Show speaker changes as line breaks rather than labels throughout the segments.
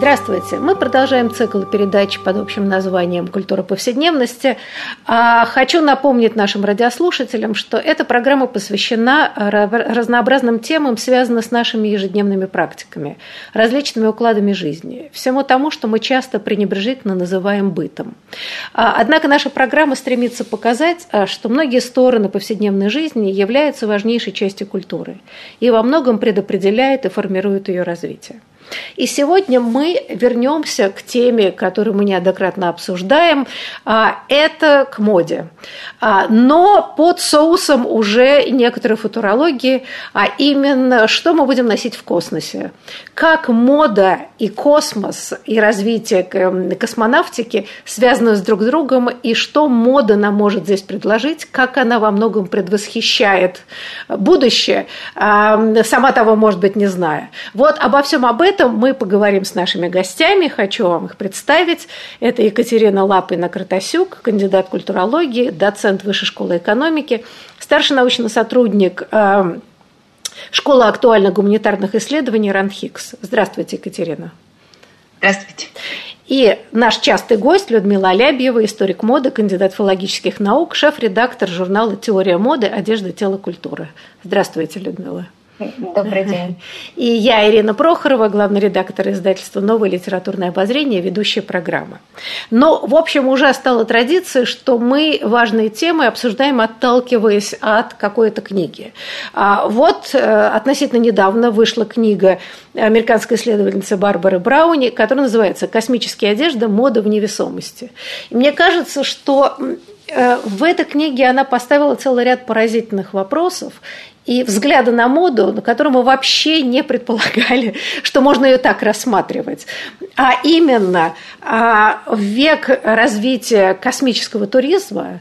Здравствуйте! Мы продолжаем цикл передач под общим названием «Культура повседневности». А, хочу напомнить нашим радиослушателям, что эта программа посвящена разнообразным темам, связанным с нашими ежедневными практиками, различными укладами жизни, всему тому, что мы часто пренебрежительно называем бытом. А, однако наша программа стремится показать, а, что многие стороны повседневной жизни являются важнейшей частью культуры и во многом предопределяет и формирует ее развитие. И сегодня мы вернемся к теме, которую мы неоднократно обсуждаем. А, это к моде. А, но под соусом уже некоторой футурологии, а именно, что мы будем носить в космосе. Как мода и космос, и развитие космонавтики связаны с друг с другом, и что мода нам может здесь предложить, как она во многом предвосхищает будущее, сама того, может быть, не зная. Вот обо всем об этом этом мы поговорим с нашими гостями. Хочу вам их представить. Это Екатерина Лапина-Кратасюк, кандидат культурологии, доцент Высшей школы экономики, старший научный сотрудник э, Школы актуальных гуманитарных исследований РАНХИКС. Здравствуйте, Екатерина.
Здравствуйте.
И наш частый гость Людмила Алябьева, историк моды, кандидат филологических наук, шеф-редактор журнала «Теория моды. Одежда, тело, культура». Здравствуйте, Людмила.
Добрый день.
И я, Ирина Прохорова, главный редактор издательства «Новое литературное обозрение», ведущая программы. Но, в общем, уже стала традиция, что мы важные темы обсуждаем, отталкиваясь от какой-то книги. А вот э, относительно недавно вышла книга американской исследовательницы Барбары Брауни, которая называется «Космические одежды. Мода в невесомости». И мне кажется, что э, в этой книге она поставила целый ряд поразительных вопросов, и взгляда на моду, на которую мы вообще не предполагали, что можно ее так рассматривать. А именно а, в век развития космического туризма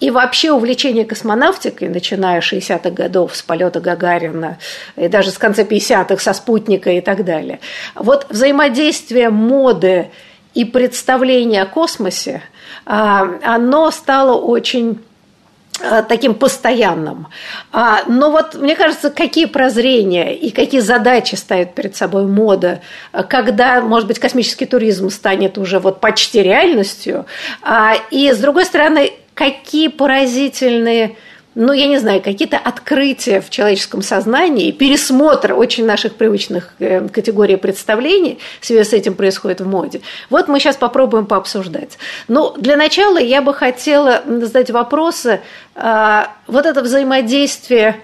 и вообще увлечения космонавтикой, начиная с 60-х годов, с полета Гагарина, и даже с конца 50-х, со спутника и так далее. Вот взаимодействие моды и представления о космосе, а, оно стало очень таким постоянным. А, но вот мне кажется, какие прозрения и какие задачи ставит перед собой мода, когда, может быть, космический туризм станет уже вот почти реальностью, а, и, с другой стороны, какие поразительные ну, я не знаю, какие-то открытия в человеческом сознании, пересмотр очень наших привычных э, категорий представлений в связи с этим происходит в моде. Вот мы сейчас попробуем пообсуждать. Ну, для начала я бы хотела задать вопросы. А, вот это взаимодействие,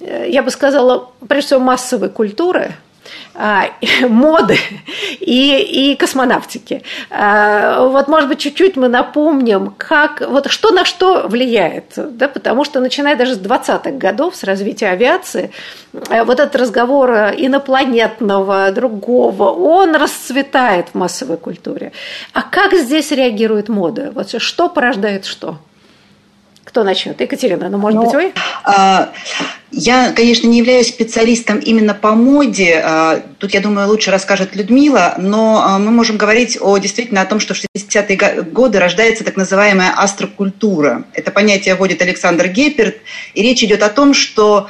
э, я бы сказала, прежде всего, массовой культуры – моды и, и космонавтики. А, вот, может быть, чуть-чуть мы напомним, как, вот что на что влияет, да, потому что начиная даже с 20-х годов, с развития авиации, э, вот этот разговор инопланетного, другого, он расцветает в массовой культуре. А как здесь реагирует мода? Вот что порождает что? Кто начнет? Екатерина, ну, может ну, быть, вы?
А, я, конечно, не являюсь специалистом именно по моде. А, тут, я думаю, лучше расскажет Людмила, но а, мы можем говорить о, действительно о том, что в 60-е годы рождается так называемая астрокультура. Это понятие вводит Александр Гепперт, и речь идет о том, что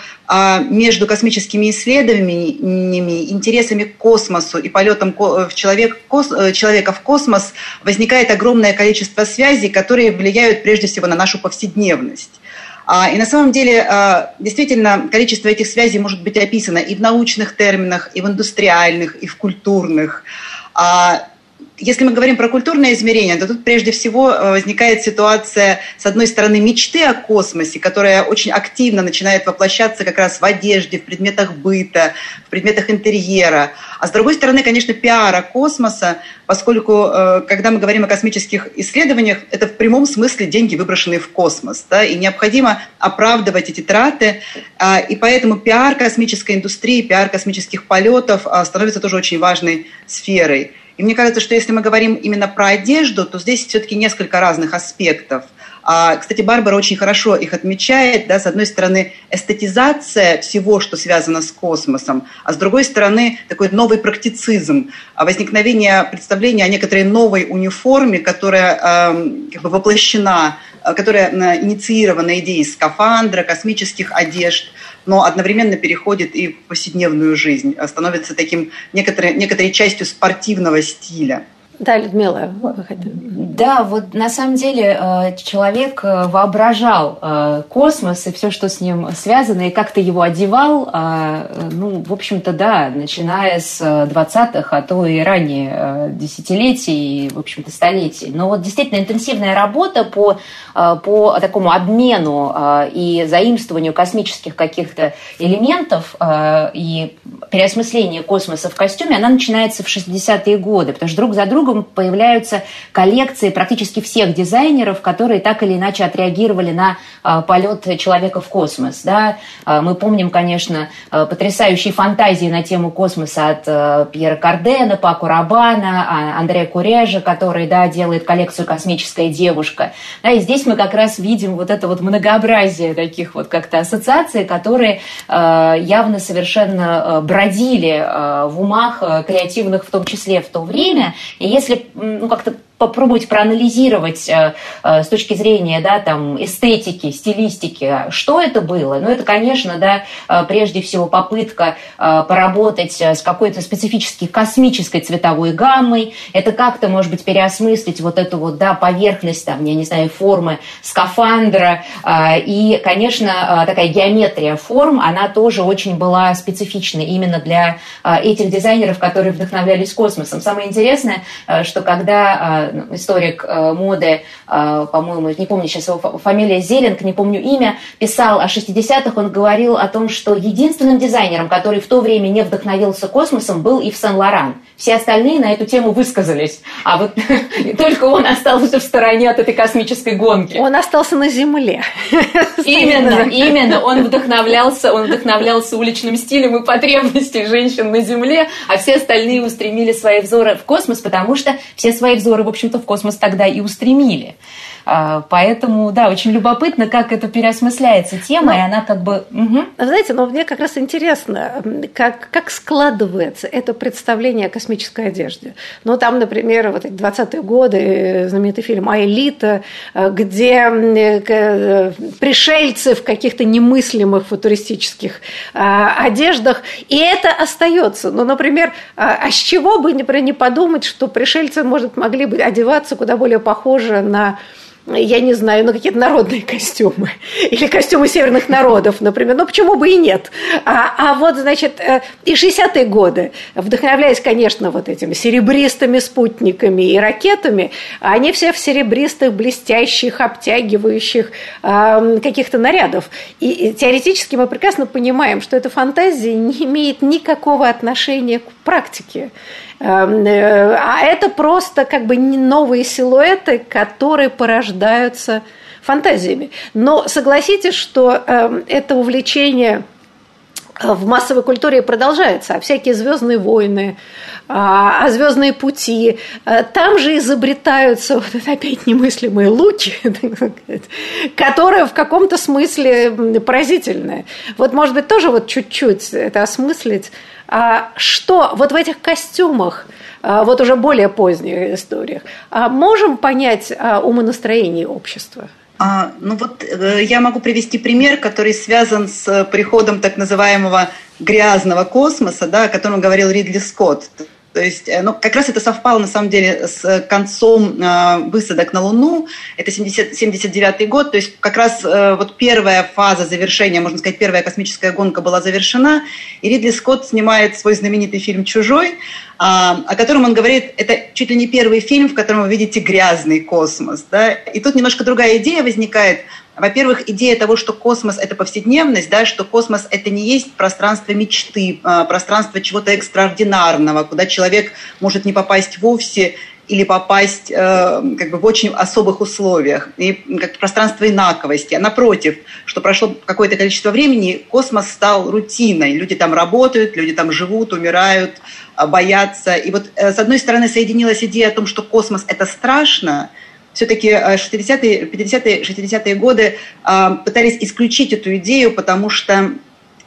между космическими исследованиями, интересами к космосу и полетом в человек, э, человека в космос возникает огромное количество связей, которые влияют прежде всего на нашу повседневность. А, и на самом деле, а, действительно, количество этих связей может быть описано и в научных терминах, и в индустриальных, и в культурных. Если мы говорим про культурное измерение, то тут прежде всего э, возникает ситуация, с одной стороны, мечты о космосе, которая очень активно начинает воплощаться как раз в одежде, в предметах быта, в предметах интерьера. А с другой стороны, конечно, пиара космоса, поскольку, э, когда мы говорим о космических исследованиях, это в прямом смысле деньги, выброшенные в космос. Да, и необходимо оправдывать эти траты. А, и поэтому пиар космической индустрии, пиар космических полетов а, становится тоже очень важной сферой. И мне кажется, что если мы говорим именно про одежду, то здесь все-таки несколько разных аспектов – а, кстати, Барбара очень хорошо их отмечает. Да, с одной стороны, эстетизация всего, что связано с космосом, а с другой стороны, такой новый практицизм, а возникновение представления о некоторой новой униформе, которая как бы воплощена, а, которая инициирована идеей скафандра, космических одежд, но одновременно переходит и в повседневную жизнь, становится таким некоторой, некоторой частью спортивного стиля.
Да, Людмила.
Да, вот на самом деле э, человек э, воображал э, космос и все, что с ним связано, и как-то его одевал, ну, в общем-то, да, начиная с 20-х, а то и ранее десятилетий, и, в общем-то, столетий. Но вот действительно интенсивная работа по, по такому обмену и заимствованию космических каких-то элементов и переосмыслению космоса в костюме, она начинается в 60-е годы, потому что друг за другом другом появляются коллекции практически всех дизайнеров, которые так или иначе отреагировали на а, полет человека в космос. Да? А, мы помним, конечно, а, потрясающие фантазии на тему космоса от Пьера Кардена, Паку Рабана, Андрея Курежа, который да, делает коллекцию «Космическая девушка». Да, и здесь мы как раз видим вот это вот многообразие таких вот как-то ассоциаций, которые явно совершенно бродили в умах креативных в том числе в то время. И если ну, как-то попробовать проанализировать э, э, с точки зрения да, там, эстетики, стилистики, что это было. Ну, это, конечно, да, э, прежде всего попытка поработать с какой-то специфической космической цветовой гаммой. Это как-то, может быть, переосмыслить вот эту вот, да, поверхность, там, я не знаю, формы скафандра. И, конечно, такая геометрия форм, она тоже очень была специфична именно для этих дизайнеров, которые вдохновлялись космосом. Самое интересное, что когда историк э, моды, э, по-моему, не помню сейчас его фамилия Зеленг, не помню имя, писал о 60-х, он говорил о том, что единственным дизайнером, который в то время не вдохновился космосом, был Ив Сен-Лоран. Все остальные на эту тему высказались, а вот только он остался в стороне от этой космической гонки.
Он остался на Земле.
Именно, именно. Он вдохновлялся, он вдохновлялся уличным стилем и потребностей женщин на Земле, а все остальные устремили свои взоры в космос, потому что все свои взоры, в общем-то, в космос тогда и устремили. А, поэтому, да, очень любопытно, как это переосмысляется тема, ну, и она как бы...
Угу. Знаете, но мне как раз интересно, как, как складывается это представление о космической одежде. Ну, там, например, вот эти 20-е годы, знаменитый фильм «Аэлита», где э, пришельцы в каких-то немыслимых футуристических а, одеждах, и это остается. Ну, например, а, а с чего бы не подумать, что пришельцы, может, могли бы одеваться куда более похоже на я не знаю, ну какие-то народные костюмы или костюмы северных народов, например. Ну почему бы и нет? А, а вот, значит, э, и 60-е годы, вдохновляясь, конечно, вот этими серебристыми спутниками и ракетами, они все в серебристых, блестящих, обтягивающих э, каких-то нарядов. И, и теоретически мы прекрасно понимаем, что эта фантазия не имеет никакого отношения к практике. Эм, э, а это просто как бы новые силуэты, которые порождаются фантазиями. Но согласитесь, что эм, это увлечение э, в массовой культуре продолжается, а всякие звездные войны, а, а звездные пути, э, там же изобретаются вот это опять немыслимые луки, которые в каком-то смысле поразительные. Вот, может быть, тоже вот чуть-чуть это осмыслить что вот в этих костюмах, а, вот уже более поздних историях, а можем понять умонастроение общества?
А, ну вот э, я могу привести пример, который связан с приходом так называемого грязного космоса, да, о котором говорил Ридли Скотт. То есть, э, ну, как раз это совпало, на самом деле, с концом э, высадок на Луну. Это 70, 79 год. То есть, как раз э, вот первая фаза завершения, можно сказать, первая космическая гонка была завершена. И Ридли Скотт снимает свой знаменитый фильм «Чужой», а, о котором он говорит, это чуть ли не первый фильм, в котором вы видите грязный космос. Да? И тут немножко другая идея возникает – во-первых, идея того, что космос – это повседневность, да, что космос – это не есть пространство мечты, а, пространство чего-то экстраординарного, куда человек может не попасть вовсе, или попасть э, как бы в очень особых условиях, и как пространство инаковости. А напротив, что прошло какое-то количество времени, космос стал рутиной. Люди там работают, люди там живут, умирают, а, боятся. И вот э, с одной стороны соединилась идея о том, что космос – это страшно, все-таки 60-е, 50-е, 60-е годы э, пытались исключить эту идею, потому что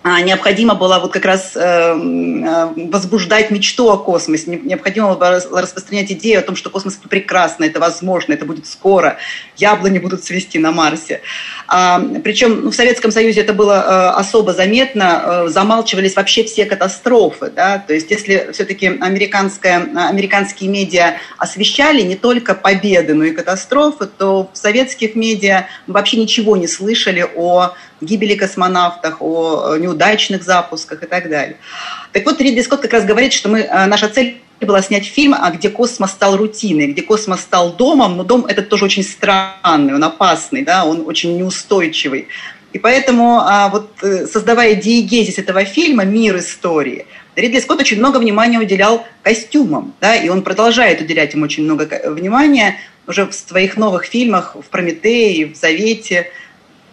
необходимо было вот как раз э, э, возбуждать мечту о космосе, необходимо было распространять идею о том, что космос это прекрасно, это возможно, это будет скоро, яблони будут цвести на Марсе. А, причем ну, в Советском Союзе это было э, особо заметно, замалчивались вообще все катастрофы, да, то есть если все-таки американские медиа освещали не только победы, но и катастрофы, то в советских медиа вообще ничего не слышали о гибели космонавтов, о неудачных запусках и так далее. Так вот, Ридли Скотт как раз говорит, что мы, э, наша цель была снять фильм, а где космос стал рутиной, где космос стал домом, но дом этот тоже очень странный, он опасный, да, он очень неустойчивый. И поэтому, а, вот, э, создавая диегезис этого фильма «Мир истории», Ридли Скотт очень много внимания уделял костюмам, да, и он продолжает уделять им очень много внимания уже в своих новых фильмах, в «Прометее», в «Завете»,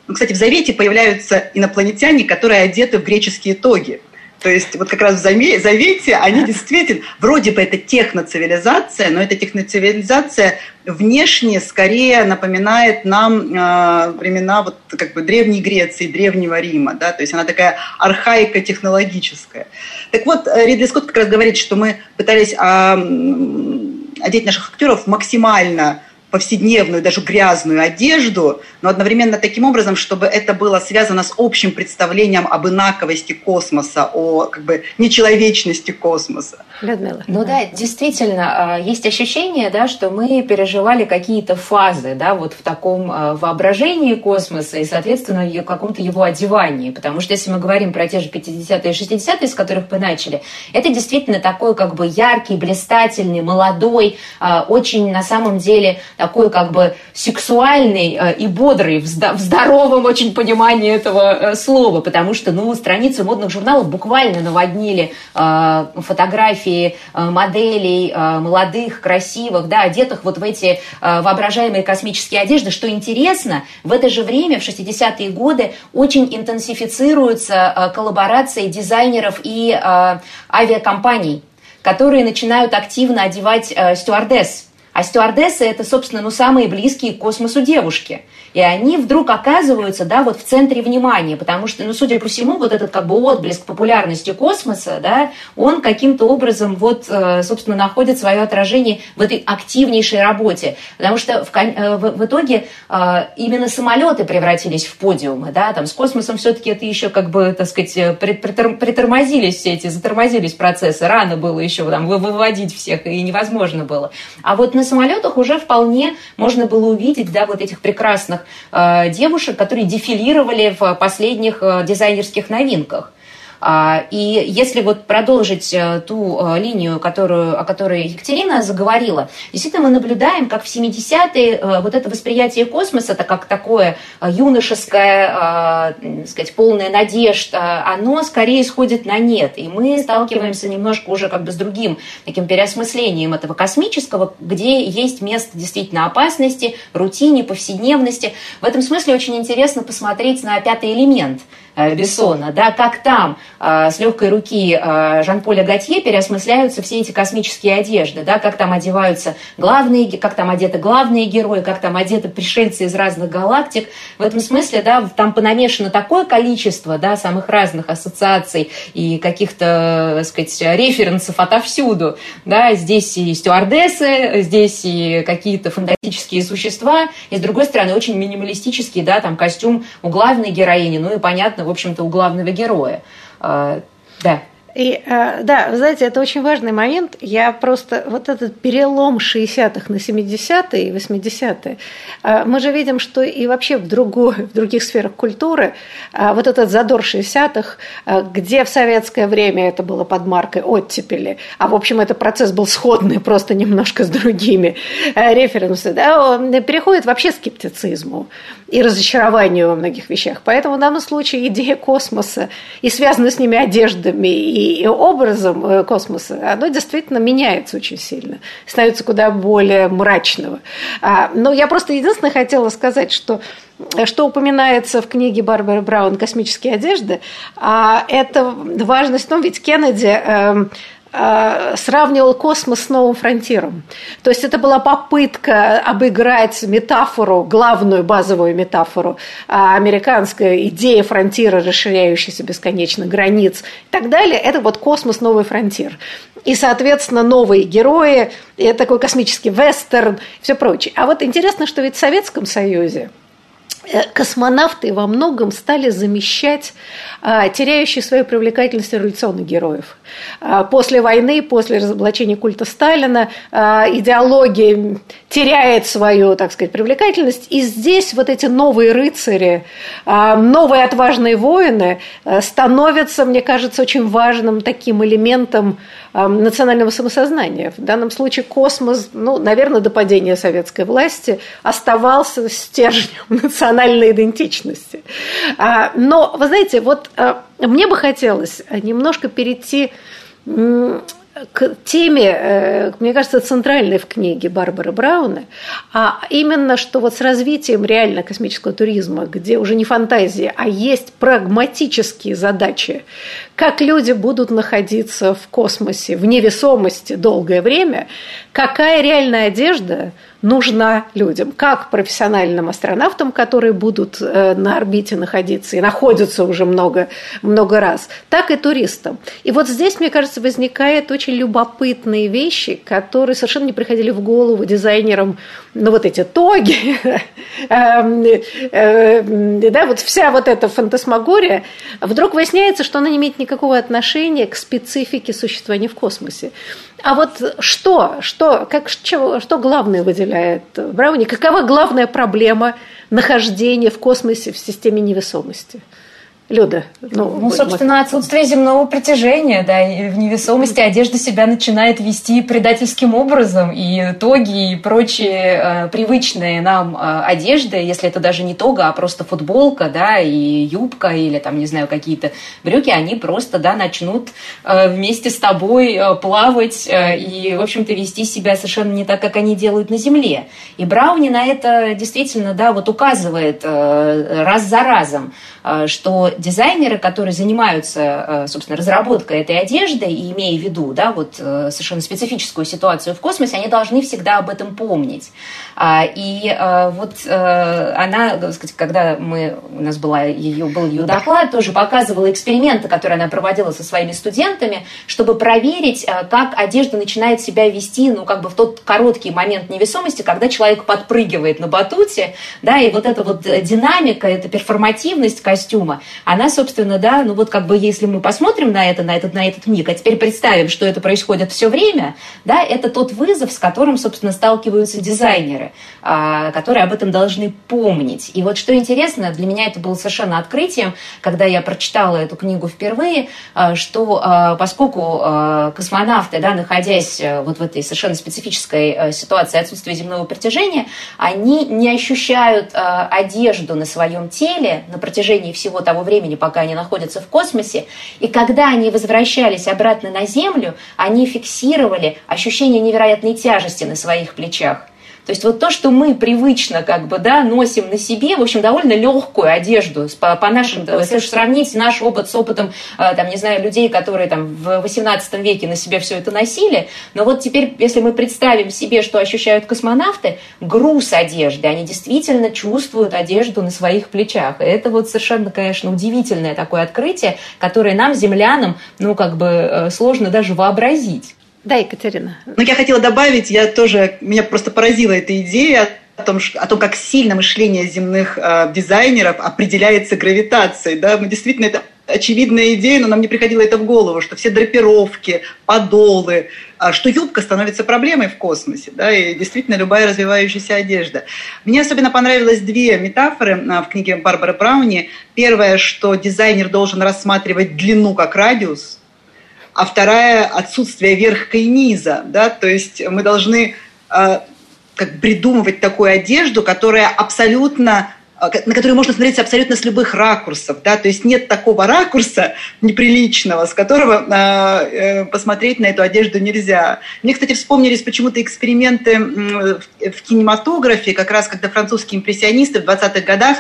ну, кстати, в Завете появляются инопланетяне, которые одеты в греческие тоги. То есть вот как раз в Завете они действительно, вроде бы это техноцивилизация, но эта техноцивилизация внешне скорее напоминает нам э, времена вот как бы Древней Греции, Древнего Рима, да, то есть она такая архаико-технологическая. Так вот, Ридли Скотт как раз говорит, что мы пытались э, одеть наших актеров максимально повседневную, даже грязную одежду, но одновременно таким образом, чтобы это было связано с общим представлением об инаковости космоса, о как бы нечеловечности космоса.
Людмила. Ну да, действительно, а, есть ощущение, да, что мы переживали какие-то фазы, да, вот в таком а, воображении космоса и, соответственно, в каком-то его одевании. Потому что если мы говорим про те же 50-е и 60-е, с которых мы начали, это действительно такой как бы яркий, блистательный, молодой, а, очень на самом деле такой как бы сексуальный э, и бодрый, в здоровом очень понимании этого э, слова, потому что, ну, страницы модных журналов буквально наводнили э, фотографии моделей молодых, красивых, да, одетых вот в эти воображаемые космические одежды. Что интересно, в это же время, в 60-е годы, очень интенсифицируются коллаборации дизайнеров и авиакомпаний, которые начинают активно одевать стюардесс а стюардессы – это, собственно, ну, самые близкие к космосу девушки. И они вдруг оказываются, да, вот в центре внимания, потому что, ну, судя по всему, вот этот как бы отблеск популярности космоса, да, он каким-то образом вот, э, собственно, находит свое отражение в этой активнейшей работе. Потому что в, э, в, в итоге э, именно самолеты превратились в подиумы, да, там с космосом все-таки это еще как бы, так сказать, притормозились все эти, затормозились процессы, рано было еще там выводить всех, и невозможно было. А вот на самолетах уже вполне можно было увидеть, да, вот этих прекрасных девушек, которые дефилировали в последних э, дизайнерских новинках. А, и если вот продолжить э, ту э, линию, которую, о которой Екатерина заговорила, действительно мы наблюдаем, как в 70-е э, вот это восприятие космоса, это как такое юношеское, сказать, полное надежд, оно скорее сходит на нет. И мы сталкиваемся немножко уже как бы с другим таким переосмыслением этого космического, где есть место действительно опасности, рутине, повседневности. В этом смысле очень интересно посмотреть на пятый элемент – Бессона, да, как там э, с легкой руки э, Жан-Поля Готье переосмысляются все эти космические одежды, да, как там одеваются главные, как там одеты главные герои, как там одеты пришельцы из разных галактик. В этом смысле, да, там понамешано такое количество, да, самых разных ассоциаций и каких-то, так сказать, референсов отовсюду, да, здесь и стюардессы, здесь и какие-то фантастические существа, и с другой стороны очень минималистический, да, там костюм у главной героини, ну и понятно, в общем-то, у главного героя. А, да.
И э, да, вы знаете, это очень важный момент. Я просто вот этот перелом 60-х на 70-е и 80-е, э, мы же видим, что и вообще в, другой, в других сферах культуры э, вот этот задор 60-х, где в советское время это было под маркой оттепели, а в общем это процесс был сходный, просто немножко с другими референсами, да, переходит вообще скептицизму и разочарованию во многих вещах. Поэтому в данном случае идея космоса и связанная с ними одеждами, и образом э, космоса, оно действительно меняется очень сильно, становится куда более мрачного. А, но я просто единственное хотела сказать, что что упоминается в книге Барбары Браун «Космические одежды», а это важность том, ведь Кеннеди эм, сравнивал космос с новым фронтиром. То есть это была попытка обыграть метафору, главную базовую метафору а, американской идеи фронтира, расширяющейся бесконечно границ и так далее. Это вот космос, новый фронтир. И, соответственно, новые герои, и такой космический вестерн все прочее. А вот интересно, что ведь в Советском Союзе Э, космонавты во многом стали замещать а, теряющие свою привлекательность революционных героев. А, после войны, после разоблачения культа Сталина, а, идеология теряет свою, так сказать, привлекательность. И здесь вот эти новые рыцари, новые отважные воины а, становятся, мне кажется, очень важным таким элементом национального самосознания. В данном случае космос, ну, наверное, до падения советской власти оставался стержнем национального национальной идентичности. А, но, вы знаете, вот а, мне бы хотелось немножко перейти к теме, э, мне кажется, центральной в книге Барбары Брауна, а именно, что вот с развитием реально космического туризма, где уже не фантазии, а есть прагматические задачи, как люди будут находиться в космосе, в невесомости долгое время, какая реальная одежда – нужна людям, как профессиональным астронавтам, которые будут э, на орбите находиться и находятся уже много, много раз, так и туристам. И вот здесь, мне кажется, возникают очень любопытные вещи, которые совершенно не приходили в голову дизайнерам, ну вот эти тоги, эм, э, да, вот вся вот эта фантасмагория, вдруг выясняется, что она не имеет никакого отношения к специфике существования в космосе. А вот что, что, как, что, что главное выделяет Брауни? Какова главная проблема нахождения в космосе в системе невесомости? Люда.
Ну, ну собственно, отсутствие земного притяжения, да, и в невесомости одежда себя начинает вести предательским образом, и тоги и прочие э, привычные нам э, одежды, если это даже не тога, а просто футболка, да, и юбка, или там, не знаю, какие-то брюки, они просто, да, начнут э, вместе с тобой э, плавать э, и, в общем-то, вести себя совершенно не так, как они делают на Земле. И Брауни на это действительно, да, вот указывает э, раз за разом, что дизайнеры, которые занимаются, э, собственно, разработкой этой одежды, и имея в виду, да, вот э, совершенно специфическую ситуацию в космосе, они должны всегда об этом помнить. А, и э, вот она, так сказать, когда мы, у нас была ее, был ее доклад, тоже показывала эксперименты, которые она проводила со своими студентами, чтобы проверить, как одежда начинает себя вести, ну, как бы в тот короткий момент невесомости, когда человек подпрыгивает на батуте, да, и вот эта вот динамика, эта перформативность костюма, она, собственно, да, ну вот как бы если мы посмотрим на это, на этот, на этот миг, а теперь представим, что это происходит все время, да, это тот вызов, с которым, собственно, сталкиваются дизайнеры, а, которые об этом должны помнить. И вот что интересно, для меня это было совершенно открытием, когда я прочитала эту книгу впервые, а, что а, поскольку космонавты, да, находясь э, вот в этой совершенно специфической э, ситуации отсутствия земного притяжения, они не ощущают одежду на своем теле на протяжении всего того времени, пока они находятся в космосе. И когда они возвращались обратно на Землю, они фиксировали ощущение невероятной тяжести на своих плечах. То есть вот то, что мы привычно как бы, да, носим на себе, в общем, довольно легкую одежду по, по нашим, ну, если сравнить наш опыт с опытом, э, там, не знаю, людей, которые там в 18 веке на себе все это носили, но вот теперь, если мы представим себе, что ощущают космонавты, груз одежды, они действительно чувствуют одежду на своих плечах. И это вот совершенно, конечно, удивительное такое открытие, которое нам, землянам, ну, как бы э, сложно даже вообразить.
Да, Екатерина.
Ну, я хотела добавить, я тоже, меня просто поразила эта идея о том, о том как сильно мышление земных э, дизайнеров определяется гравитацией. Да? Мы действительно, это очевидная идея, но нам не приходило это в голову, что все драпировки, подолы, э, что юбка становится проблемой в космосе, да, и действительно любая развивающаяся одежда. Мне особенно понравилось две метафоры э, в книге Барбары Брауни. Первое, что дизайнер должен рассматривать длину как радиус, а вторая – отсутствие верха и низа. Да? То есть мы должны э, как придумывать такую одежду, которая абсолютно а, на которую можно смотреть абсолютно с любых ракурсов, да, то есть нет такого ракурса неприличного, с которого э, посмотреть на эту одежду нельзя. Мне, кстати, вспомнились почему-то эксперименты в кинематографе, как раз когда французские импрессионисты в 20-х годах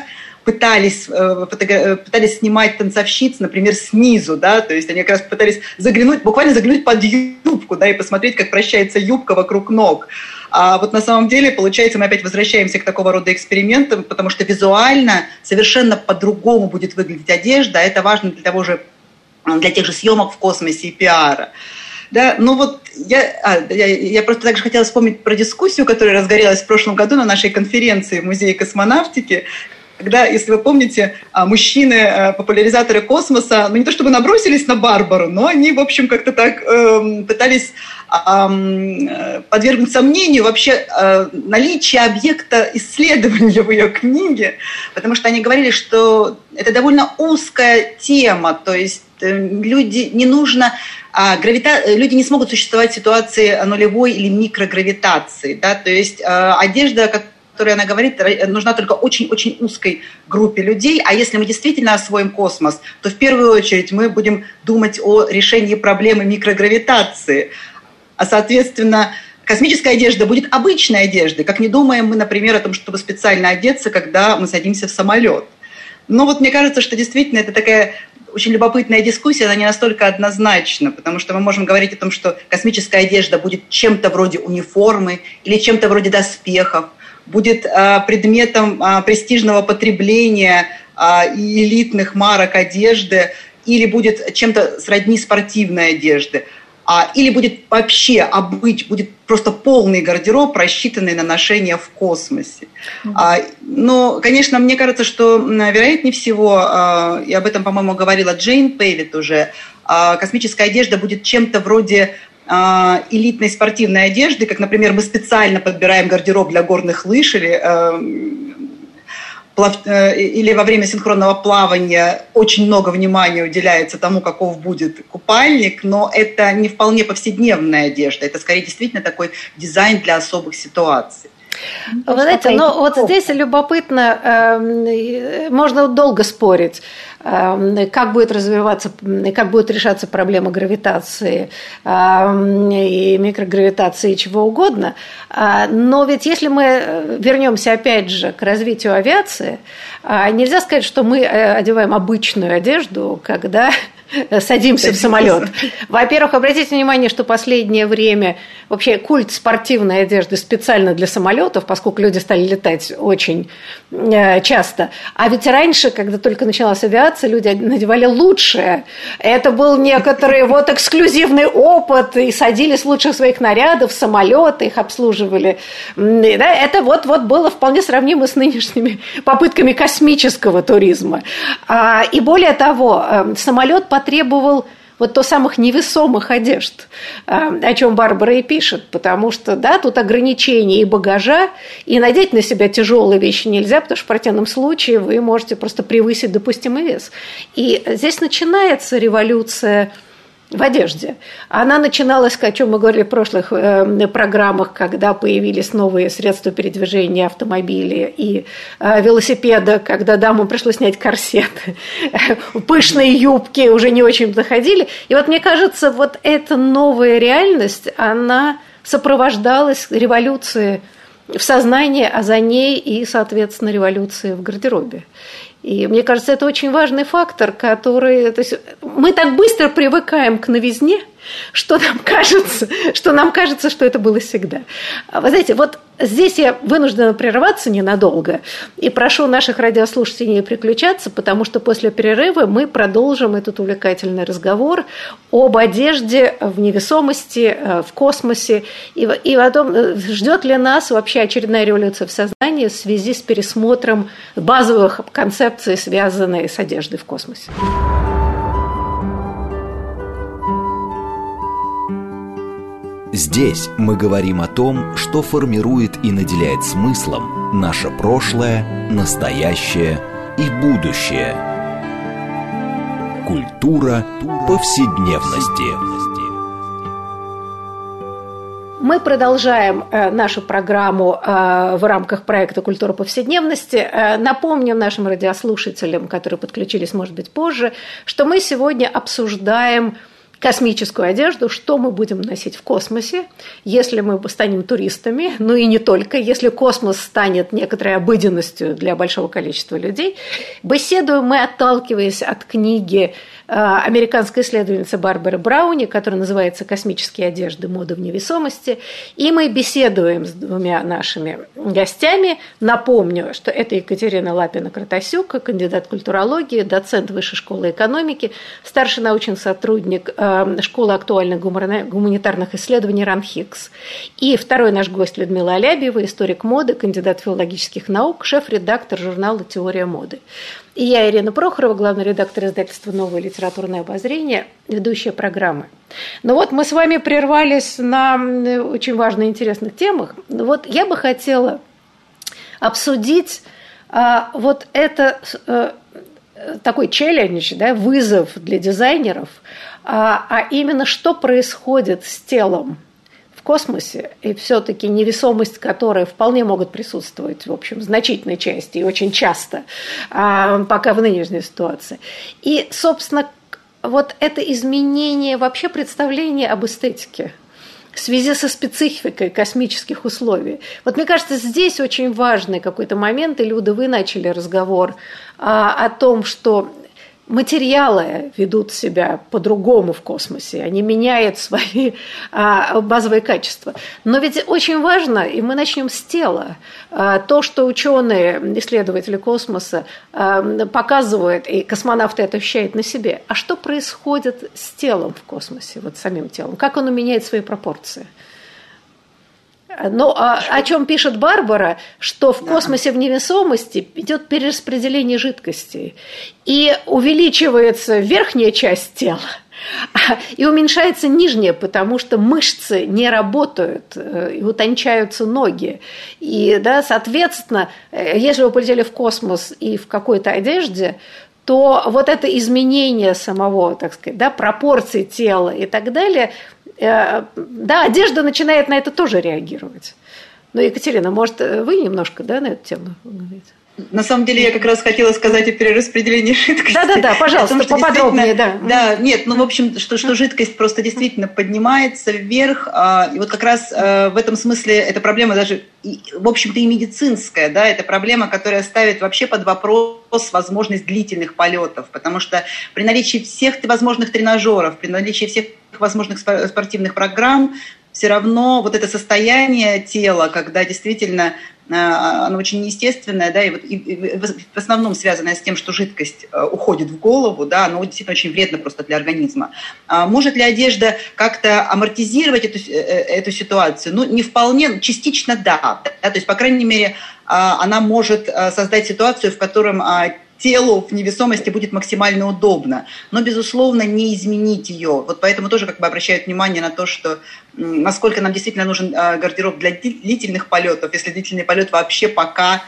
пытались, э, э, пытались снимать танцовщиц, например, снизу, да, то есть они как раз пытались заглянуть, буквально заглянуть под юбку, да, и посмотреть, как прощается юбка вокруг ног. А вот на самом деле, получается, мы опять возвращаемся к такого рода экспериментам, потому что визуально совершенно по-другому будет выглядеть одежда, а это важно для того же, для тех же съемок в космосе и пиара. Да, ну вот я, а, я, я просто также хотела вспомнить про дискуссию, которая разгорелась в прошлом году на нашей конференции в Музее космонавтики, когда, если вы помните, а, мужчины, э, популяризаторы космоса, ну не то чтобы набросились на Барбару, но они, в общем, как-то так э, пытались э, подвергнуть сомнению вообще э, наличие объекта исследования в ее книге, потому что они говорили, что это довольно узкая тема, то есть э, люди не нужно а гравита... люди не смогут существовать в ситуации нулевой или микрогравитации. Да? То есть э, одежда, как которой она говорит, нужна только очень-очень узкой группе людей. А если мы действительно освоим космос, то в первую очередь мы будем думать о решении проблемы микрогравитации. А, соответственно, космическая одежда будет обычной одеждой, как не думаем мы, например, о том, чтобы специально одеться, когда мы садимся в самолет. Но вот мне кажется, что действительно это такая очень любопытная дискуссия, она не настолько однозначна, потому что мы можем говорить о том, что космическая одежда будет чем-то вроде униформы или чем-то вроде доспехов, будет а, предметом а, престижного потребления а, и элитных марок одежды, или будет чем-то сродни спортивной одежды, или будет вообще обыть, будет просто полный гардероб, рассчитанный на ношение в космосе. Mm-hmm. Но, конечно, мне кажется, что, вероятнее всего, и об этом, по-моему, говорила Джейн Пейвит уже, космическая одежда будет чем-то вроде элитной спортивной одежды, как, например, мы специально подбираем гардероб для горных лыж или, э, э, или во время синхронного плавания очень много внимания уделяется тому, каков будет купальник, но это не вполне повседневная одежда, это скорее действительно такой дизайн для особых ситуаций.
Вы знаете, но ну, вот здесь любопытно, эм, можно долго спорить, эм, как будет развиваться, как будет решаться проблема гравитации эм, и микрогравитации и чего угодно. А, но ведь если мы э, вернемся опять же к развитию авиации, а, нельзя сказать, что мы э, одеваем обычную одежду, когда садимся в самолет. Во-первых, обратите внимание, что последнее время вообще культ спортивной одежды специально для самолетов, поскольку люди стали летать очень э, часто. А ведь раньше, когда только началась авиация, люди надевали лучшее. Это был некоторый вот эксклюзивный опыт, и садились лучших своих нарядов самолеты, их обслуживали. Это вот, вот было вполне сравнимо с нынешними попытками космического туризма. А, и более того, э, самолет потребовал вот то самых невесомых одежд, а, о чем Барбара и пишет, потому что, да, тут ограничения и багажа, и надеть на себя тяжелые вещи нельзя, потому что в противном случае вы можете просто превысить допустимый вес. И здесь начинается революция – в одежде. Она начиналась, о чем мы говорили в прошлых э, программах, когда появились новые средства передвижения, автомобили и э, велосипеда, когда дамам пришлось снять корсеты, пышные юбки уже не очень заходили. И вот мне кажется, вот эта новая реальность, она сопровождалась революцией в сознании, а за ней и, соответственно, революции в гардеробе. И мне кажется, это очень важный фактор, который... То есть мы так быстро привыкаем к новизне, что нам кажется, что нам кажется, что это было всегда. Вы знаете, вот здесь я вынуждена прерваться ненадолго и прошу наших радиослушателей не переключаться, потому что после перерыва мы продолжим этот увлекательный разговор об одежде в невесомости, э, в космосе и, и о том, э, ждет ли нас вообще очередная революция в сознании в связи с пересмотром базовых концепций, связанных с одеждой в космосе.
Здесь мы говорим о том, что формирует и наделяет смыслом наше прошлое, настоящее и будущее. Культура повседневности.
Мы продолжаем э, нашу программу э, в рамках проекта «Культура повседневности». Э, напомним нашим радиослушателям, которые подключились, может быть, позже, что мы сегодня обсуждаем космическую одежду, что мы будем носить в космосе, если мы станем туристами, ну и не только, если космос станет некоторой обыденностью для большого количества людей. Беседуем мы, отталкиваясь от книги американской исследовательницы Барбары Брауни, которая называется «Космические одежды. Мода в невесомости». И мы беседуем с двумя нашими гостями. Напомню, что это Екатерина Лапина-Кратасюк, кандидат культурологии, доцент Высшей школы экономики, старший научный сотрудник э, Э, школы актуальных гуманитарных исследований РАНХИКС. И второй наш гость Людмила Алябьева, историк моды, кандидат филологических наук, шеф-редактор журнала «Теория моды». И я, Ирина Прохорова, главный редактор издательства «Новое литературное обозрение», ведущая программы. Ну вот мы с вами прервались на очень важных и интересных темах. Вот я бы хотела обсудить а, вот это а, такой челлендж, да, вызов для дизайнеров – а, а именно что происходит с телом космосе, и все-таки невесомость, которая вполне могут присутствовать, в общем, в значительной части и очень часто, а, пока в нынешней ситуации. И, собственно, вот это изменение вообще представления об эстетике в связи со спецификой космических условий. Вот мне кажется, здесь очень важный какой-то момент, и, Люда, вы начали разговор а, о том, что материалы ведут себя по-другому в космосе, они меняют свои а, базовые качества. Но ведь очень важно, и мы начнем с тела, а, то, что ученые, исследователи космоса а, показывают, и космонавты это ощущают на себе, а что происходит с телом в космосе, вот самим телом, как оно меняет свои пропорции? Но а, о чем пишет Барбара, что в космосе в невесомости идет перераспределение жидкостей и увеличивается верхняя часть тела, и уменьшается нижняя, потому что мышцы не работают, э, и утончаются ноги. И, да, соответственно, э, если вы полетели в космос и в какой-то одежде, то вот это изменение самого, так сказать, да, пропорций тела и так далее, да, одежда начинает на это тоже реагировать. Но, Екатерина, может, вы немножко да, на эту тему говорите?
На самом деле я как раз хотела сказать о перераспределении жидкости.
Да-да-да, пожалуйста, том, поподробнее, да.
Да, нет, ну, в общем, что, что жидкость просто действительно поднимается вверх, а, и вот как раз а, в этом смысле эта проблема даже, в общем-то, и медицинская, да, это проблема, которая ставит вообще под вопрос возможность длительных полетов, потому что при наличии всех возможных тренажеров, при наличии всех возможных спортивных программ, все равно вот это состояние тела, когда действительно э, оно очень неестественное, да, и, вот, и, и в основном связанное с тем, что жидкость э, уходит в голову, да, оно действительно очень вредно просто для организма. А может ли одежда как-то амортизировать эту, э, эту ситуацию? Ну, не вполне, частично да, да, то есть, по крайней мере, а, она может создать ситуацию, в котором а, телу в невесомости будет максимально удобно, но, безусловно, не изменить ее. Вот поэтому тоже как бы обращают внимание на то, что насколько нам действительно нужен а, гардероб для длительных полетов, если длительный полет вообще пока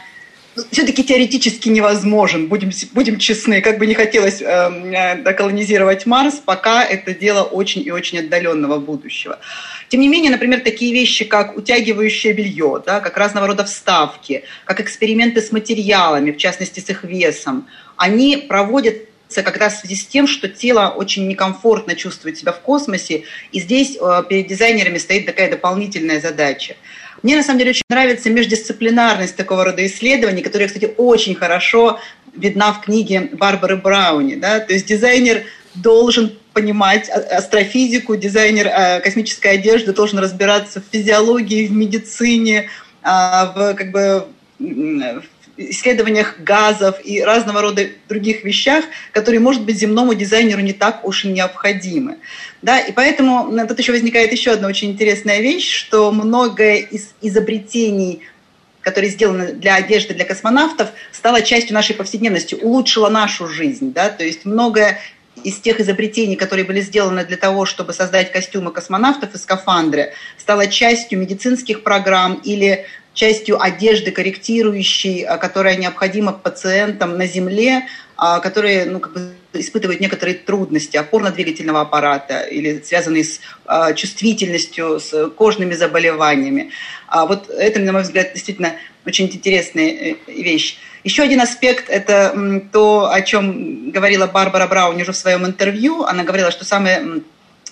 все-таки теоретически невозможен, будем, будем честны, как бы не хотелось э, э, колонизировать Марс, пока это дело очень и очень отдаленного будущего. Тем не менее, например, такие вещи, как утягивающее белье, да, как разного рода вставки, как эксперименты с материалами, в частности с их весом, они проводятся как раз в связи с тем, что тело очень некомфортно чувствует себя в космосе, и здесь э, перед дизайнерами стоит такая дополнительная задача – мне, на самом деле, очень нравится междисциплинарность такого рода исследований, которая, кстати, очень хорошо видна в книге Барбары Брауни. Да? То есть дизайнер должен понимать астрофизику, дизайнер э, космической одежды должен разбираться в физиологии, в медицине, а, в как бы исследованиях газов и разного рода других вещах, которые, может быть, земному дизайнеру не так уж и необходимы. Да, и поэтому тут еще возникает еще одна очень интересная вещь, что многое из изобретений которые сделаны для одежды для космонавтов, стало частью нашей повседневности, улучшила нашу жизнь. Да? То есть многое из тех изобретений, которые были сделаны для того, чтобы создать костюмы космонавтов и скафандры, стало частью медицинских программ или частью одежды корректирующей, а, которая необходима пациентам на Земле, а, которые ну, как бы испытывают некоторые трудности опорно-двигательного аппарата или связанные с э, чувствительностью, с кожными заболеваниями. А вот это, на мой взгляд, действительно очень интересная э, вещь. Еще один аспект – это то, о чем говорила Барбара Браун уже в своем интервью. Она говорила, что самый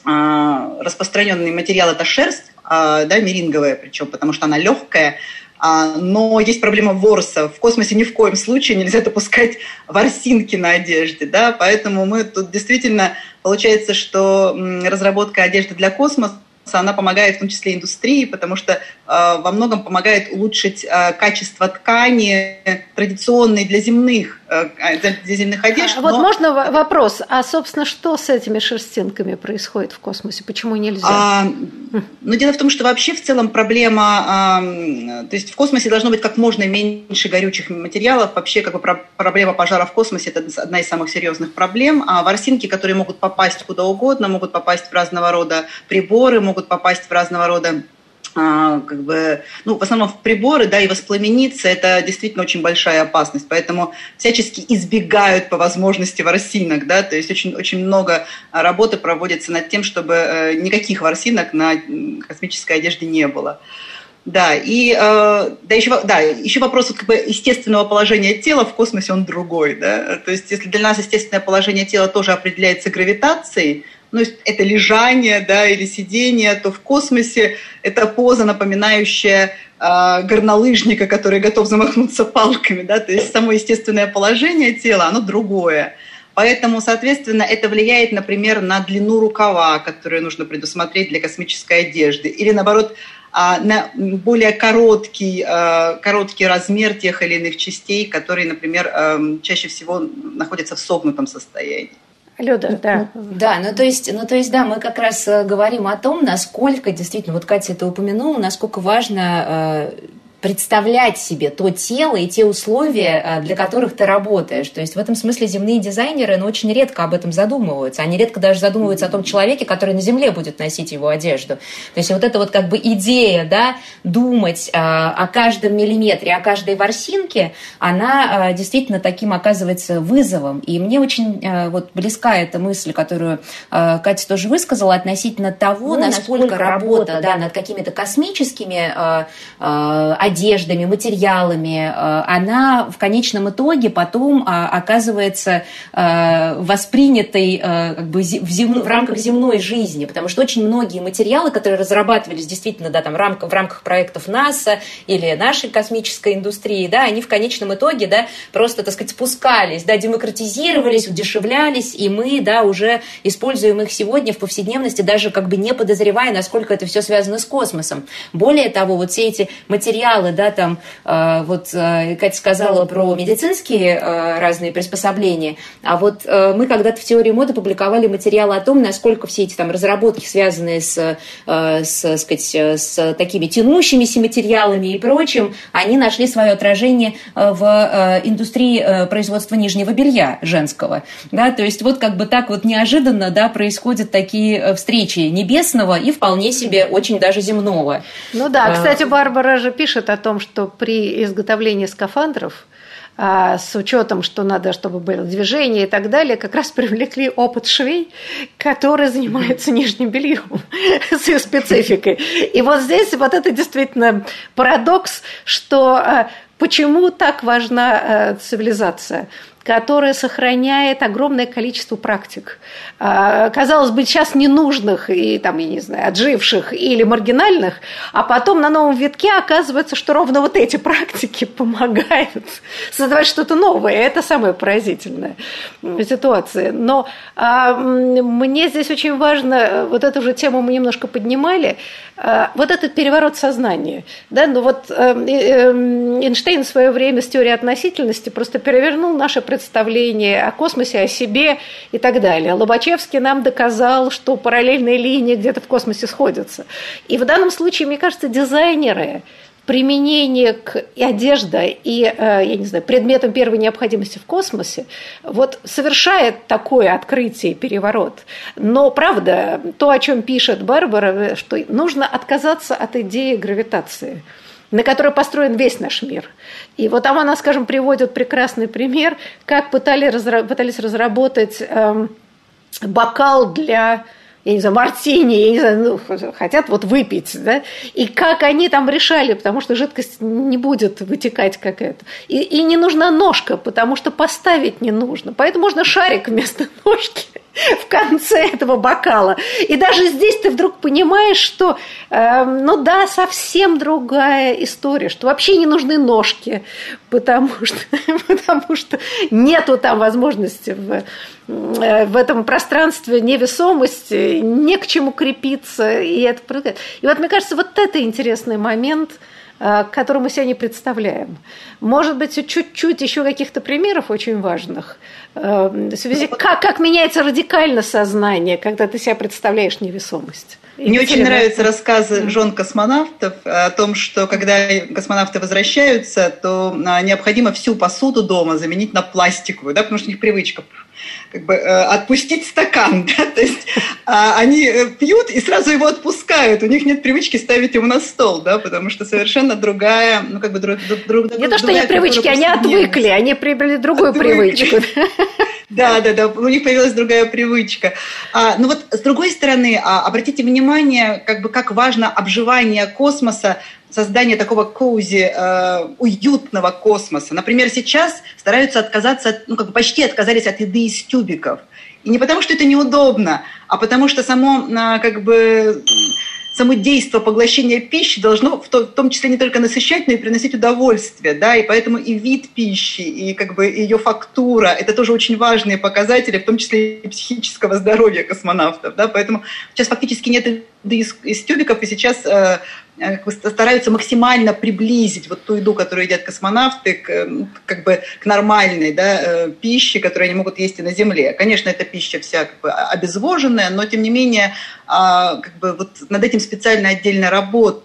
распространенный материал – это шерсть, да, меринговая причем, потому что она легкая, а, но есть проблема ворса. В космосе ни в коем случае нельзя допускать ворсинки на одежде, да, поэтому мы тут действительно получается, что разработка одежды для космоса она помогает в том числе индустрии, потому что э, во многом помогает улучшить качество ткани традиционной для земных, э, для земных одежд.
А, но... Вот можно вопрос, а собственно что с этими шерстинками происходит в космосе? Почему нельзя? А,
ну, дело в том, что вообще в целом проблема, а, то есть в космосе должно быть как можно меньше горючих материалов. Вообще как бы проблема пожара в космосе – это одна из самых серьезных проблем. А ворсинки, которые могут попасть куда угодно, могут попасть в разного рода приборы, могут попасть в разного рода а, как бы, ну, в основном приборы, да, и воспламениться, это действительно очень большая опасность. Поэтому всячески избегают по возможности ворсинок, да, то есть очень, очень много работы проводится над тем, чтобы э, никаких ворсинок на космической одежде не было. Да, и э, да, еще, да, еще вопрос вот, как бы, естественного положения тела в космосе, он другой. Да? То есть если для нас естественное положение тела тоже определяется гравитацией, ну, это лежание, да, или сидение, то в космосе это поза, напоминающая э, горнолыжника, который готов замахнуться палками, да, то есть само естественное положение тела, оно другое. Поэтому, соответственно, это влияет, например, на длину рукава, которую нужно предусмотреть для космической одежды, или наоборот, а, на более короткий, а, короткий размер тех или иных частей, которые, например, чаще всего находятся в согнутом состоянии.
Люда, да.
Да, ну то есть, ну то есть, да, мы как раз э, говорим о том, насколько действительно, вот Катя это упомянула, насколько важно э, представлять себе то тело и те условия, э, для которых ты работаешь. То есть в этом смысле земные дизайнеры ну, очень редко об этом задумываются. Они редко даже задумываются о том человеке, который на земле будет носить его одежду. То есть вот эта вот как бы идея, да, думать э, о каждом миллиметре, о каждой ворсинке, она э, действительно таким оказывается вызовом. И мне очень э, вот близка эта мысль, которую э, Катя тоже высказала относительно того, ну, насколько, насколько работа, работа да, над какими-то космическими э, э, одеждами, материалами, э, она в конечном итоге потом а, оказывается э, воспринятой э, как бы в, зем... в рамках земной жизни, потому что очень многие материалы, которые разрабатывались действительно да, там, в рамках проектов НАСА или нашей космической индустрии, да, они в конечном итоге да, просто, так сказать, спускались, да, демократизировались, удешевлялись, и мы да, уже используем их сегодня в повседневности, даже как бы не подозревая, насколько это все связано с космосом. Более того, вот все эти материалы, материалы, да, там, э, вот э, Катя сказала про медицинские э, разные приспособления, а вот мы когда-то в теории моды публиковали материалы о том, насколько все эти там разработки, связанные с, с, сказать, с такими тянущимися материалами и прочим, они нашли свое отражение в индустрии производства нижнего белья женского, да, то есть вот как бы так вот неожиданно, да, происходят такие встречи небесного и вполне себе очень даже земного.
Ну да, кстати, Барбара же пишет о том, что при изготовлении скафандров а, с учетом, что надо, чтобы было движение и так далее, как раз привлекли опыт швей, которые занимаются нижним бельем с их спецификой. И вот здесь вот это действительно парадокс, что а, почему так важна а, цивилизация которая сохраняет огромное количество практик. А, казалось бы, сейчас ненужных и, там, я не знаю, отживших или маргинальных, а потом на новом витке оказывается, что ровно вот эти практики помогают создавать что-то новое. Это самая поразительная ситуация. Но а, мне здесь очень важно, вот эту же тему мы немножко поднимали, а, вот этот переворот сознания. Да? Ну вот э, э, Эйнштейн в свое время с теорией относительности просто перевернул наше представление о космосе, о себе и так далее. Лобачевский нам доказал, что параллельные линии где-то в космосе сходятся. И в данном случае, мне кажется, дизайнеры применение к одежде и, э, я не знаю, предметам первой необходимости в космосе, вот совершает такое открытие, переворот. Но, правда, то, о чем пишет Барбара, что нужно отказаться от идеи гравитации – на которой построен весь наш мир. И вот там она, скажем, приводит прекрасный пример, как пытались, пытались разработать эм, бокал для я не знаю, мартини, я не знаю, ну, хотят вот выпить, да, и как они там решали, потому что жидкость не будет вытекать как это. И, и не нужна ножка, потому что поставить не нужно. Поэтому можно шарик вместо ножки в конце этого бокала. И даже здесь ты вдруг понимаешь, что, э, ну да, совсем другая история, что вообще не нужны ножки, потому что, потому что нету там возможности в, э, в этом пространстве невесомости, не к чему крепиться, и это И вот мне кажется, вот это интересный момент – который мы себе не представляем. Может быть, чуть-чуть еще каких-то примеров очень важных. Э, в связи, как, как меняется радикально сознание, когда ты себя представляешь невесомость.
Мне очень нравятся рассказы жен космонавтов о том, что когда космонавты возвращаются, то а, необходимо всю посуду дома заменить на пластиковую, да, потому что у них привычка как бы, э, отпустить стакан. Да? То есть а, они э, пьют и сразу его отпускают. У них нет привычки ставить его на стол, да, потому что совершенно другая, ну как бы друг, друг,
Не то, что нет привычки, они отвыкли, они приобрели другую отвыкли. привычку.
Да, да, да, у них появилась другая привычка. А, ну вот с другой стороны, а, обратите внимание, как бы как важно обживание космоса создание такого коузи, э, уютного космоса. Например, сейчас стараются отказаться, ну, как бы почти отказались от еды из тюбиков. И не потому, что это неудобно, а потому что само, э, как бы, само действие поглощения пищи должно в том числе не только насыщать, но и приносить удовольствие, да, и поэтому и вид пищи, и как бы ее фактура, это тоже очень важные показатели, в том числе и психического здоровья космонавтов, да, поэтому сейчас фактически нет еды из, из тюбиков, и сейчас э, стараются максимально приблизить вот ту еду, которую едят космонавты, к, ну, как бы к нормальной да, э, пище, которую они могут есть и на Земле. Конечно, эта пища вся как бы обезвоженная, но тем не менее а, как бы вот над этим специально отдельно работают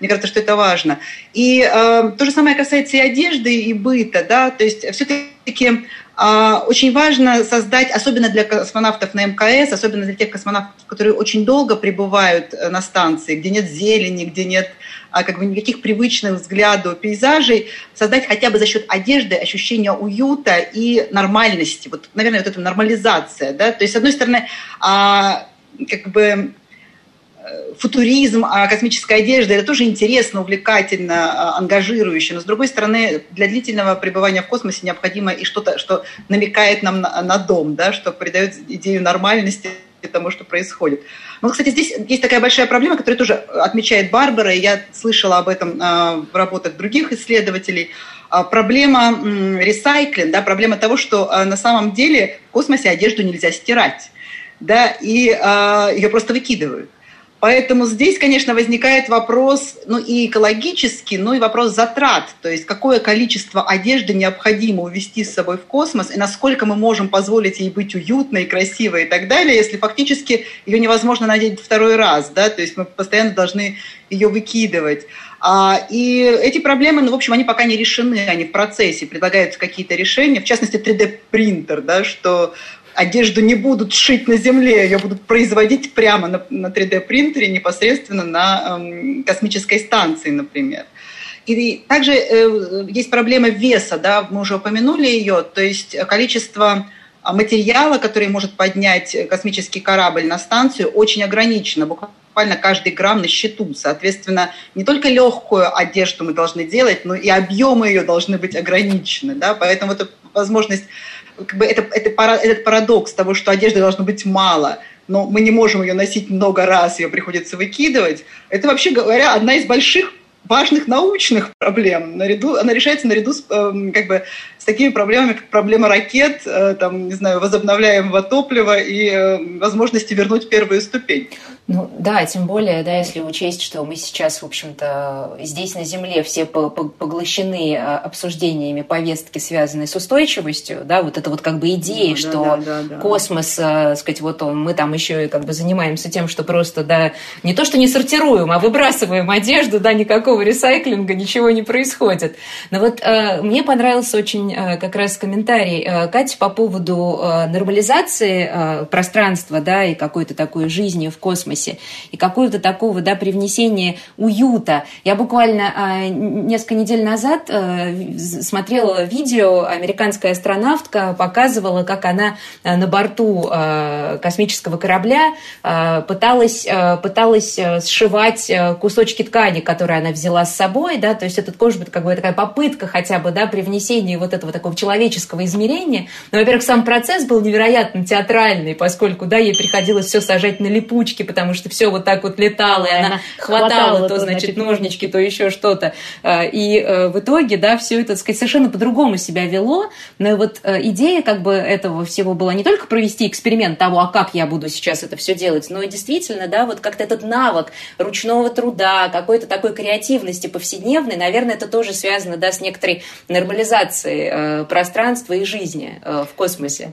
Мне кажется, что это важно. И э, то же самое касается и одежды, и быта, да, то есть все-таки а, очень важно создать, особенно для космонавтов на МКС, особенно для тех космонавтов, которые очень долго пребывают э, на станции, где нет зелени, где нет а, как бы никаких привычных взглядов, пейзажей, создать хотя бы за счет одежды ощущение уюта и нормальности. Вот, наверное, вот эта нормализация. Да? То есть, с одной стороны, а, как бы футуризм, а космическая одежда, это тоже интересно, увлекательно, а, ангажирующе. Но, с другой стороны, для длительного пребывания в космосе необходимо и что-то, что намекает нам на, на дом, да, что придает идею нормальности тому, что происходит. Ну, кстати, здесь есть такая большая проблема, которую тоже отмечает Барбара, и я слышала об этом а, в работах других исследователей. Проблема ресайклинга, да, проблема того, что на самом деле в космосе одежду нельзя стирать да, и э, ее просто выкидывают. Поэтому здесь, конечно, возникает вопрос, ну и экологический, ну и вопрос затрат, то есть какое количество одежды необходимо увезти с собой в космос, и насколько мы можем позволить ей быть уютной, красивой и так далее, если фактически ее невозможно надеть второй раз, да, то есть мы постоянно должны ее выкидывать. А, и эти проблемы, ну, в общем, они пока не решены, они в процессе, предлагаются какие-то решения, в частности, 3D-принтер, да, что одежду не будут шить на земле, ее будут производить прямо на, на 3D-принтере непосредственно на э, космической станции, например. И также э, есть проблема веса, да, мы уже упомянули ее, то есть количество материала, который может поднять космический корабль на станцию, очень ограничено, буквально каждый грамм на счету. Соответственно, не только легкую одежду мы должны делать, но и объемы ее должны быть ограничены. Да? Поэтому это возможность как бы это, это, этот парадокс того, что одежды должно быть мало, но мы не можем ее носить много раз, ее приходится выкидывать, это вообще говоря одна из больших важных научных проблем. Наряду, она решается наряду с, э, как бы, с такими проблемами, как проблема ракет, э, там, не знаю, возобновляемого топлива и э, возможности вернуть первую ступень.
Ну да, тем более, да, если учесть, что мы сейчас, в общем-то, здесь на Земле все поглощены а, обсуждениями повестки, связанной с устойчивостью, да, вот это вот как бы идея, ну, что да, да, да, космос, да. сказать, вот он, мы там еще и как бы занимаемся тем, что просто, да, не то, что не сортируем, а выбрасываем одежду, да, никакого ресайклинга, ничего не происходит. Но вот э, мне понравился очень э, как раз комментарий э, Кати по поводу э, нормализации пространства, да, и какой-то такой жизни в космосе и какого-то такого, да, привнесения уюта. Я буквально несколько недель назад смотрела видео, американская астронавтка показывала, как она на борту космического корабля пыталась, пыталась сшивать кусочки ткани, которые она взяла с собой, да, то есть это тоже как бы такая попытка хотя бы, да, привнесения вот этого такого человеческого измерения. Но, во-первых, сам процесс был невероятно театральный, поскольку, да, ей приходилось все сажать на липучки, потому что все вот так вот летало, и она хватала, хватала то, значит, ножнички, то еще что-то. А, и э, в итоге, да, все это, так сказать, совершенно по-другому себя вело. Но вот э, идея как бы этого всего была не только провести эксперимент того, а как я буду сейчас это все делать, но и действительно, да, вот как-то этот навык ручного труда, какой-то такой креативности повседневной, наверное, это тоже связано, да, с некоторой нормализацией э, пространства и жизни в космосе.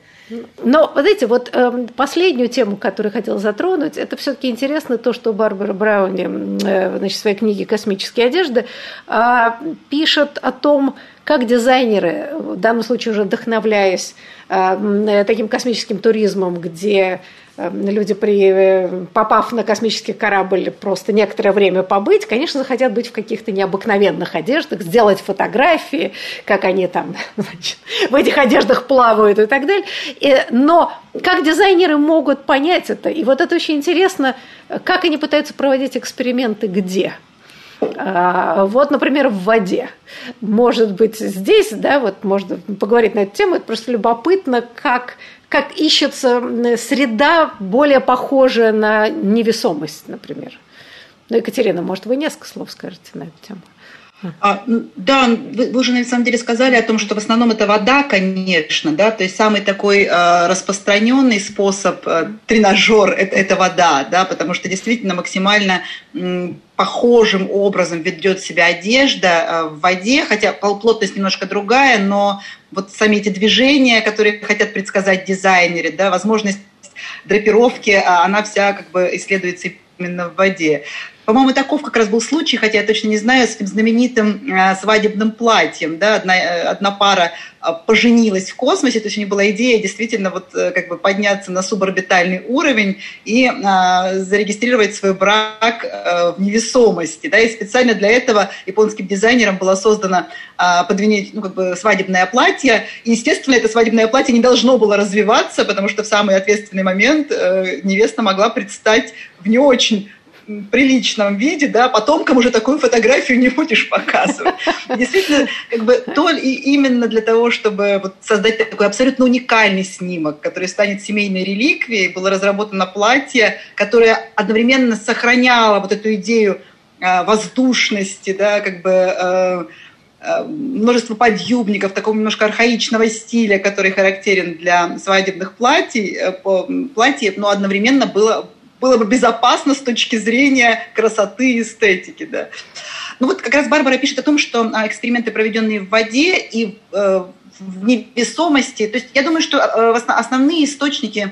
Но, вот знаете, вот э, последнюю тему, которую хотела затронуть, это все-таки интересно то, что Барбара Брауни э, значит, в своей книге «Космические одежды» э, пишет о том, как дизайнеры, в данном случае уже вдохновляясь э, таким космическим туризмом, где Эм, люди, при, э, попав на космический корабль, просто некоторое время побыть, конечно, захотят быть в каких-то необыкновенных одеждах, сделать фотографии, как они там значит, в этих одеждах плавают и так далее. И, но как дизайнеры могут понять это? И вот это очень интересно, как они пытаются проводить эксперименты где? А, вот, например, в воде. Может быть, здесь, да, вот можно поговорить на эту тему, это просто любопытно, как как ищется среда более похожая на невесомость, например. Ну, Екатерина, может, вы несколько слов скажете на эту тему?
А, да, вы, вы уже на самом деле сказали о том, что в основном это вода, конечно, да, то есть самый такой э, распространенный способ э, тренажер это, это вода, да, потому что действительно максимально м, похожим образом ведет себя одежда э, в воде, хотя плотность немножко другая, но вот сами эти движения, которые хотят предсказать дизайнеры, да, возможность драпировки, а она вся как бы исследуется именно в воде. По-моему, таков как раз был случай, хотя я точно не знаю, с этим знаменитым э, свадебным платьем. Да? Одна, э, одна пара э, поженилась в космосе, то есть у них была идея действительно вот как бы подняться на суборбитальный уровень и а, зарегистрировать свой брак а, в невесомости. Да? И специально для этого японским дизайнером было создано а, подвинить, ну, как бы свадебное платье. И, естественно, это свадебное платье не должно было развиваться, потому что в самый ответственный момент невеста могла предстать в не очень приличном виде, да, потомкам уже такую фотографию не будешь показывать. Действительно, как бы то и именно для того, чтобы вот создать такой абсолютно уникальный снимок, который станет семейной реликвией, было разработано платье, которое одновременно сохраняло вот эту идею э, воздушности, да, как бы э, э, множество подъюбников, такого немножко архаичного стиля, который характерен для свадебных платьев, платьев, но одновременно было было бы безопасно с точки зрения красоты и эстетики. Да. Ну вот как раз Барбара пишет о том, что а, эксперименты, проведенные в воде и э, в невесомости, то есть я думаю, что э, основные источники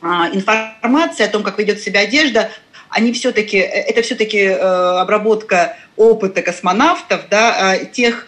а, информации о том, как ведет себя одежда, они все-таки, э, это все-таки обработка опыта космонавтов, да, тех Э,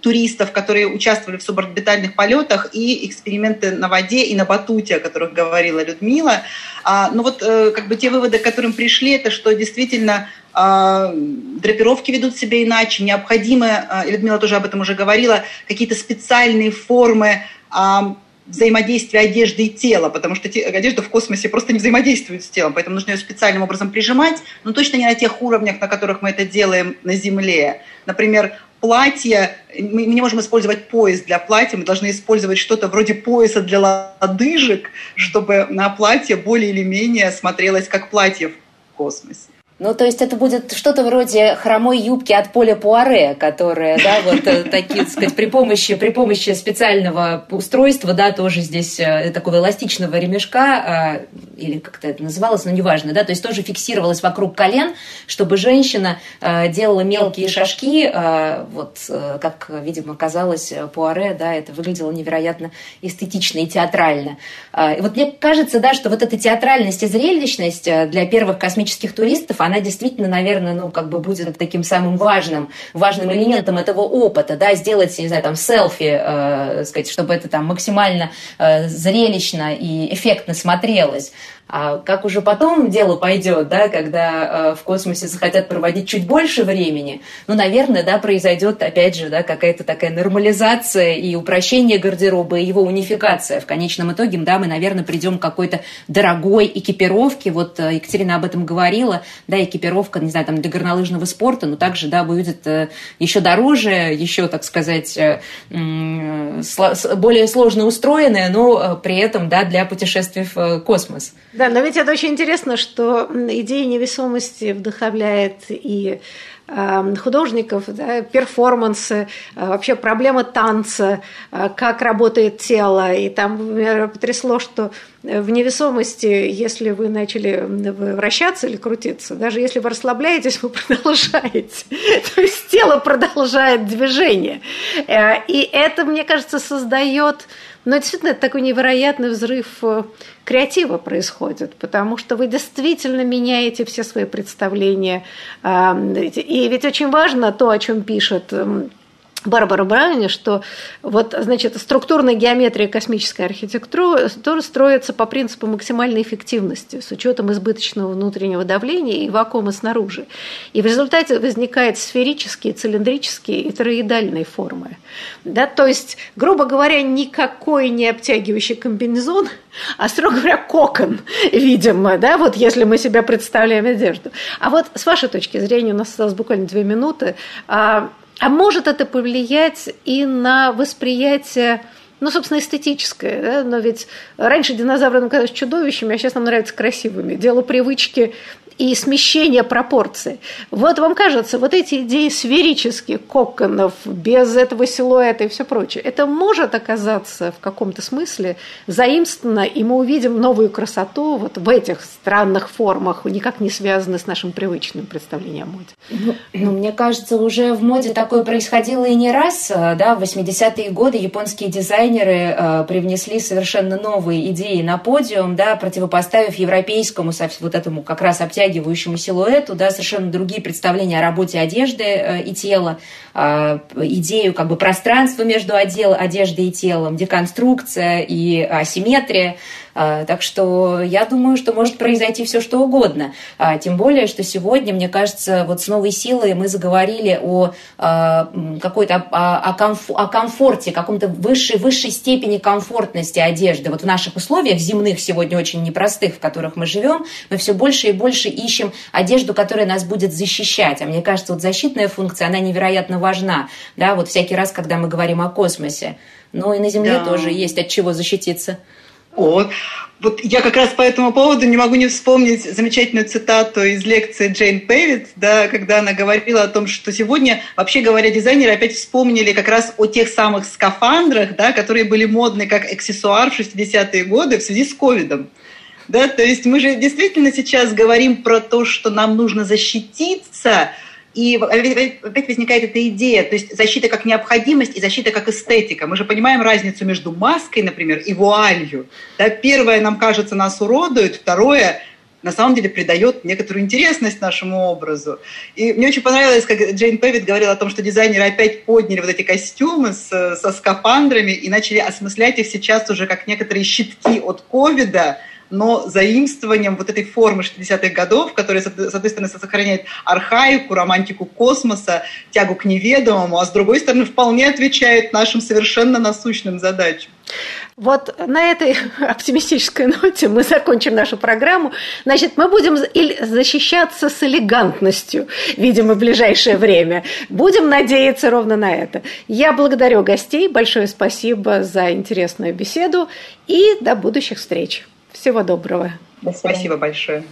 туристов, которые участвовали в суборбитальных полетах, и эксперименты на воде и на батуте, о которых говорила Людмила. А, ну вот э, как бы те выводы, к которым пришли, это что действительно а, драпировки ведут себя иначе, необходимы, Людмила тоже об этом уже говорила, какие-то специальные формы а, взаимодействия одежды и тела, потому что одежда в космосе просто не взаимодействует с телом, поэтому нужно ее специальным образом прижимать, но точно не на тех уровнях, на которых мы это делаем на Земле. Например, платье, мы не можем использовать пояс для платья, мы должны использовать что-то вроде пояса для лодыжек, чтобы на платье более или менее смотрелось как платье в космосе.
Ну, то есть это будет что-то вроде хромой юбки от поля Пуаре, которая, да, вот э, такие, так сказать, при помощи, при помощи специального устройства, да, тоже здесь э, такого эластичного ремешка, или как-то это называлось, но неважно, да, то есть тоже фиксировалось вокруг колен, чтобы женщина э, делала мелкие шажки, вот как, видимо, казалось Пуаре, да, это выглядело невероятно эстетично и театрально. И вот мне кажется, да, что вот эта театральность и зрелищность для первых космических туристов, она действительно, наверное, ну, как бы будет таким самым важным, важным элементом этого опыта, да, сделать, не знаю, там, селфи, э, сказать, чтобы это там максимально э, зрелищно и эффектно смотрелось. А как уже потом дело пойдет, да, когда э, в космосе захотят проводить чуть больше времени, ну, наверное, да, произойдет, опять же, да, какая-то такая нормализация и упрощение гардероба, и его унификация. В конечном итоге, да, мы, наверное, придем к какой-то дорогой экипировке. Вот э, Екатерина об этом говорила, да, экипировка, не знаю, там, для горнолыжного спорта, но также, да, будет э, еще дороже, еще, так сказать, более сложно устроенная, но при этом, да, для путешествий в космос.
Да, но ведь это очень интересно, что идея невесомости вдохновляет и художников, да, перформансы, а, вообще проблема танца, а, как работает тело. И там меня потрясло, что в невесомости, если вы начали вращаться или крутиться, даже если вы расслабляетесь, вы продолжаете. То есть тело продолжает движение. Э, и это, мне кажется, создает но действительно это такой невероятный взрыв э, креатива происходит, потому что вы действительно меняете все свои представления. И ведь очень важно то, о чем пишет Барбара Брауни, что вот, значит, структурная геометрия космической архитектуры тоже строится по принципу максимальной эффективности с учетом избыточного внутреннего давления и вакуума снаружи. И в результате возникают сферические, цилиндрические и тороидальные формы. Да? То есть, грубо говоря, никакой не обтягивающий комбинезон, а, строго говоря, кокон, видимо, да, вот если мы себя представляем одежду. А вот с вашей точки зрения, у нас осталось буквально две минуты, а может это повлиять и на восприятие ну, собственно, эстетическое, да? но ведь раньше динозавры нам казались чудовищами, а сейчас нам нравятся красивыми. Дело привычки и смещение пропорций. Вот вам кажется, вот эти идеи сферических коконов, без этого силуэта и все прочее, это может оказаться в каком-то смысле заимствовано, и мы увидим новую красоту вот в этих странных формах, никак не связанных с нашим привычным представлением о моде.
Ну, ну, мне кажется, уже в моде такое происходило и не раз. Да, в 80-е годы японские дизайнеры э, привнесли совершенно новые идеи на подиум, да, противопоставив европейскому вот этому как раз обтягиванию обтягивающему силуэту, да, совершенно другие представления о работе одежды э, и тела, э, идею как бы пространства между одеждой и телом, деконструкция и асимметрия. А, так что я думаю, что может произойти все что угодно. А, тем более, что сегодня, мне кажется, вот с новой силой мы заговорили о а, какой-то о, комф, о комфорте, каком-то высшей, высшей степени комфортности одежды. Вот в наших условиях земных сегодня очень непростых, в которых мы живем, мы все больше и больше ищем одежду, которая нас будет защищать. А мне кажется, вот защитная функция, она невероятно важна. Да, вот всякий раз, когда мы говорим о космосе. Но и на Земле да. тоже есть от чего защититься.
О, вот я как раз по этому поводу не могу не вспомнить замечательную цитату из лекции Джейн Пэвит, да, когда она говорила о том, что сегодня, вообще говоря, дизайнеры опять вспомнили как раз о тех самых скафандрах, да, которые были модны как аксессуар в 60-е годы в связи с ковидом. Да, то есть мы же действительно сейчас говорим про то, что нам нужно защититься – и опять возникает эта идея, то есть защита как необходимость и защита как эстетика. Мы же понимаем разницу между маской, например, и вуалью. Да, первое, нам кажется, нас уродует, второе, на самом деле придает некоторую интересность нашему образу. И мне очень понравилось, как Джейн Певит говорила о том, что дизайнеры опять подняли вот эти костюмы с, со скафандрами и начали осмыслять их сейчас уже как некоторые щитки от ковида, но заимствованием вот этой формы 60-х годов, которая, с одной стороны, сохраняет архаику, романтику космоса, тягу к неведомому, а с другой стороны, вполне отвечает нашим совершенно насущным задачам.
Вот на этой оптимистической ноте мы закончим нашу программу. Значит, мы будем защищаться с элегантностью, видимо, в ближайшее время. Будем надеяться ровно на это. Я благодарю гостей. Большое спасибо за интересную беседу и до будущих встреч. Всего доброго.
Спасибо большое.